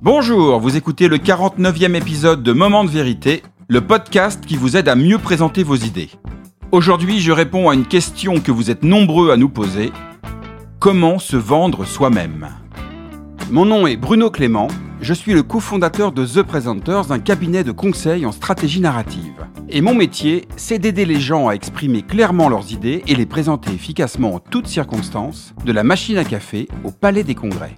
Bonjour, vous écoutez le 49e épisode de Moment de vérité, le podcast qui vous aide à mieux présenter vos idées. Aujourd'hui, je réponds à une question que vous êtes nombreux à nous poser. Comment se vendre soi-même? Mon nom est Bruno Clément, je suis le cofondateur de The Presenters, un cabinet de conseil en stratégie narrative. Et mon métier, c'est d'aider les gens à exprimer clairement leurs idées et les présenter efficacement en toutes circonstances, de la machine à café au palais des congrès.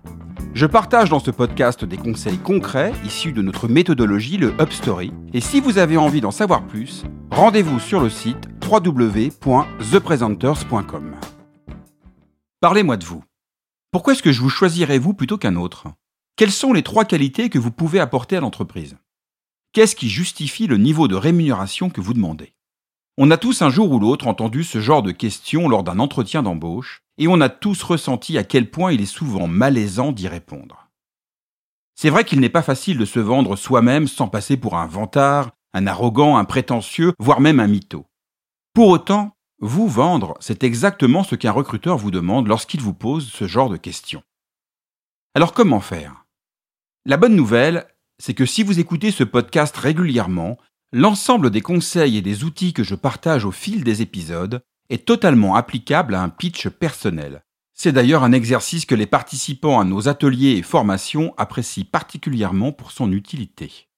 Je partage dans ce podcast des conseils concrets issus de notre méthodologie, le UpStory. Et si vous avez envie d'en savoir plus, rendez-vous sur le site www.thepresenters.com. Parlez-moi de vous. Pourquoi est-ce que je vous choisirais vous plutôt qu'un autre? Quelles sont les trois qualités que vous pouvez apporter à l'entreprise? Qu'est-ce qui justifie le niveau de rémunération que vous demandez? On a tous un jour ou l'autre entendu ce genre de questions lors d'un entretien d'embauche, et on a tous ressenti à quel point il est souvent malaisant d'y répondre. C'est vrai qu'il n'est pas facile de se vendre soi-même sans passer pour un vantard, un arrogant, un prétentieux, voire même un mytho. Pour autant, vous vendre, c'est exactement ce qu'un recruteur vous demande lorsqu'il vous pose ce genre de questions. Alors comment faire? La bonne nouvelle, c'est que si vous écoutez ce podcast régulièrement, l'ensemble des conseils et des outils que je partage au fil des épisodes est totalement applicable à un pitch personnel. C'est d'ailleurs un exercice que les participants à nos ateliers et formations apprécient particulièrement pour son utilité.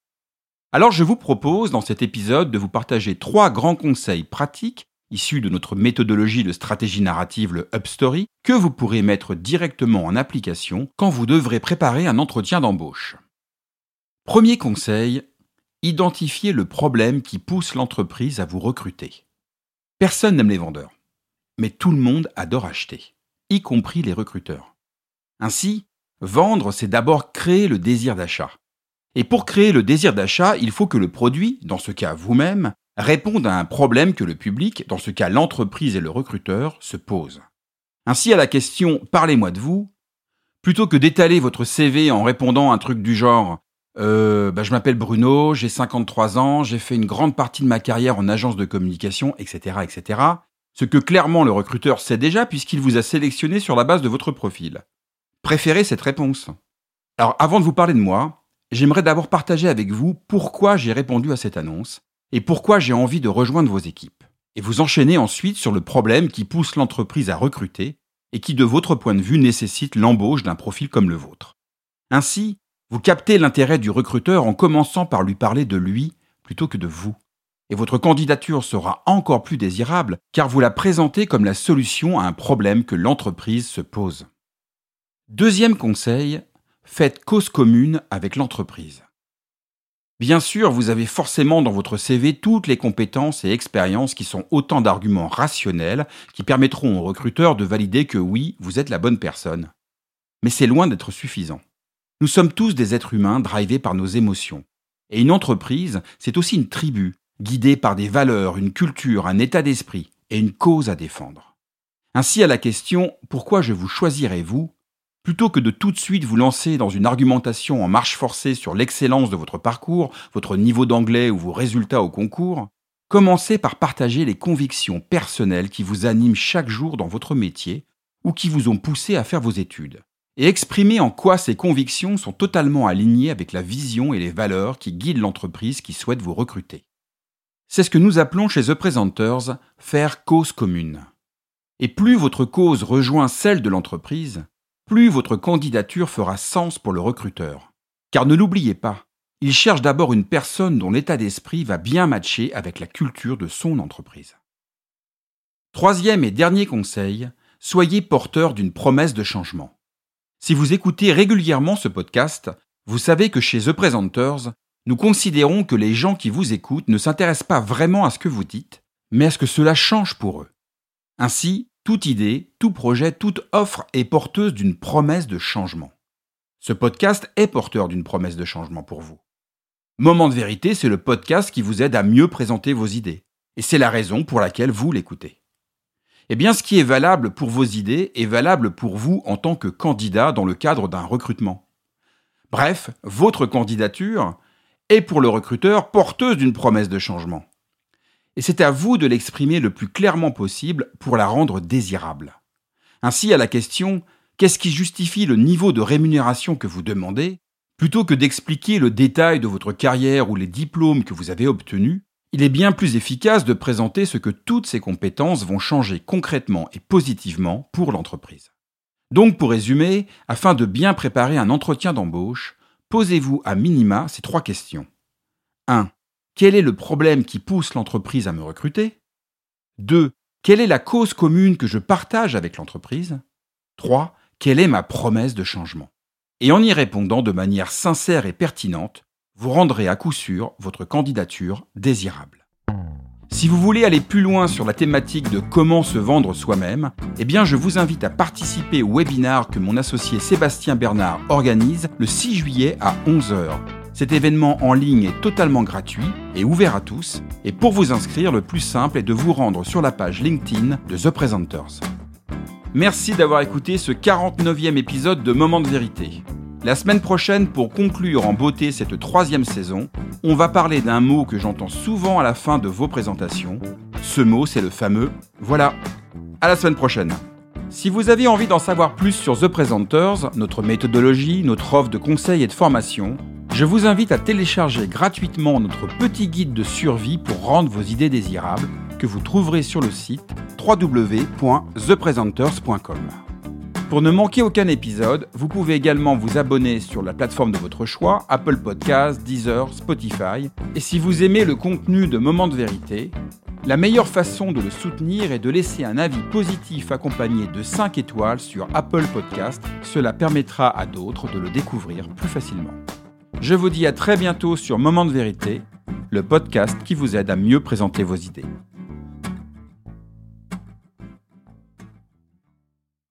Alors je vous propose dans cet épisode de vous partager trois grands conseils pratiques issus de notre méthodologie de stratégie narrative, le UpStory, que vous pourrez mettre directement en application quand vous devrez préparer un entretien d'embauche. Premier conseil, identifiez le problème qui pousse l'entreprise à vous recruter. Personne n'aime les vendeurs, mais tout le monde adore acheter, y compris les recruteurs. Ainsi, vendre, c'est d'abord créer le désir d'achat. Et pour créer le désir d'achat, il faut que le produit, dans ce cas vous-même, réponde à un problème que le public, dans ce cas l'entreprise et le recruteur, se posent. Ainsi à la question Parlez-moi de vous, plutôt que d'étaler votre CV en répondant à un truc du genre euh, bah, je m'appelle Bruno, j'ai 53 ans, j'ai fait une grande partie de ma carrière en agence de communication, etc., etc. Ce que clairement le recruteur sait déjà puisqu'il vous a sélectionné sur la base de votre profil. Préférez cette réponse. Alors avant de vous parler de moi, j'aimerais d'abord partager avec vous pourquoi j'ai répondu à cette annonce et pourquoi j'ai envie de rejoindre vos équipes. Et vous enchaînez ensuite sur le problème qui pousse l'entreprise à recruter et qui de votre point de vue nécessite l'embauche d'un profil comme le vôtre. Ainsi, vous captez l'intérêt du recruteur en commençant par lui parler de lui plutôt que de vous. Et votre candidature sera encore plus désirable car vous la présentez comme la solution à un problème que l'entreprise se pose. Deuxième conseil, faites cause commune avec l'entreprise. Bien sûr, vous avez forcément dans votre CV toutes les compétences et expériences qui sont autant d'arguments rationnels qui permettront au recruteur de valider que oui, vous êtes la bonne personne. Mais c'est loin d'être suffisant. Nous sommes tous des êtres humains drivés par nos émotions. Et une entreprise, c'est aussi une tribu, guidée par des valeurs, une culture, un état d'esprit et une cause à défendre. Ainsi à la question Pourquoi je vous choisirais vous? Plutôt que de tout de suite vous lancer dans une argumentation en marche forcée sur l'excellence de votre parcours, votre niveau d'anglais ou vos résultats au concours, commencez par partager les convictions personnelles qui vous animent chaque jour dans votre métier ou qui vous ont poussé à faire vos études et exprimer en quoi ces convictions sont totalement alignées avec la vision et les valeurs qui guident l'entreprise qui souhaite vous recruter. C'est ce que nous appelons chez The Presenters faire cause commune. Et plus votre cause rejoint celle de l'entreprise, plus votre candidature fera sens pour le recruteur. Car ne l'oubliez pas, il cherche d'abord une personne dont l'état d'esprit va bien matcher avec la culture de son entreprise. Troisième et dernier conseil, soyez porteur d'une promesse de changement. Si vous écoutez régulièrement ce podcast, vous savez que chez The Presenters, nous considérons que les gens qui vous écoutent ne s'intéressent pas vraiment à ce que vous dites, mais à ce que cela change pour eux. Ainsi, toute idée, tout projet, toute offre est porteuse d'une promesse de changement. Ce podcast est porteur d'une promesse de changement pour vous. Moment de vérité, c'est le podcast qui vous aide à mieux présenter vos idées. Et c'est la raison pour laquelle vous l'écoutez. Eh bien, ce qui est valable pour vos idées est valable pour vous en tant que candidat dans le cadre d'un recrutement. Bref, votre candidature est pour le recruteur porteuse d'une promesse de changement. Et c'est à vous de l'exprimer le plus clairement possible pour la rendre désirable. Ainsi, à la question Qu'est-ce qui justifie le niveau de rémunération que vous demandez Plutôt que d'expliquer le détail de votre carrière ou les diplômes que vous avez obtenus, il est bien plus efficace de présenter ce que toutes ces compétences vont changer concrètement et positivement pour l'entreprise. Donc pour résumer, afin de bien préparer un entretien d'embauche, posez-vous à minima ces trois questions. 1. Quel est le problème qui pousse l'entreprise à me recruter? 2. Quelle est la cause commune que je partage avec l'entreprise? 3. Quelle est ma promesse de changement? Et en y répondant de manière sincère et pertinente, vous rendrez à coup sûr votre candidature désirable. Si vous voulez aller plus loin sur la thématique de comment se vendre soi-même, eh bien je vous invite à participer au webinar que mon associé Sébastien Bernard organise le 6 juillet à 11h. Cet événement en ligne est totalement gratuit et ouvert à tous, et pour vous inscrire, le plus simple est de vous rendre sur la page LinkedIn de The Presenters. Merci d'avoir écouté ce 49e épisode de Moment de vérité. La semaine prochaine, pour conclure en beauté cette troisième saison, on va parler d'un mot que j'entends souvent à la fin de vos présentations. Ce mot, c'est le fameux voilà. À la semaine prochaine. Si vous avez envie d'en savoir plus sur The Presenters, notre méthodologie, notre offre de conseils et de formation, je vous invite à télécharger gratuitement notre petit guide de survie pour rendre vos idées désirables que vous trouverez sur le site www.thepresenters.com. Pour ne manquer aucun épisode, vous pouvez également vous abonner sur la plateforme de votre choix, Apple Podcasts, Deezer, Spotify. Et si vous aimez le contenu de Moments de vérité, la meilleure façon de le soutenir est de laisser un avis positif accompagné de 5 étoiles sur Apple Podcasts. Cela permettra à d'autres de le découvrir plus facilement. Je vous dis à très bientôt sur Moments de vérité, le podcast qui vous aide à mieux présenter vos idées.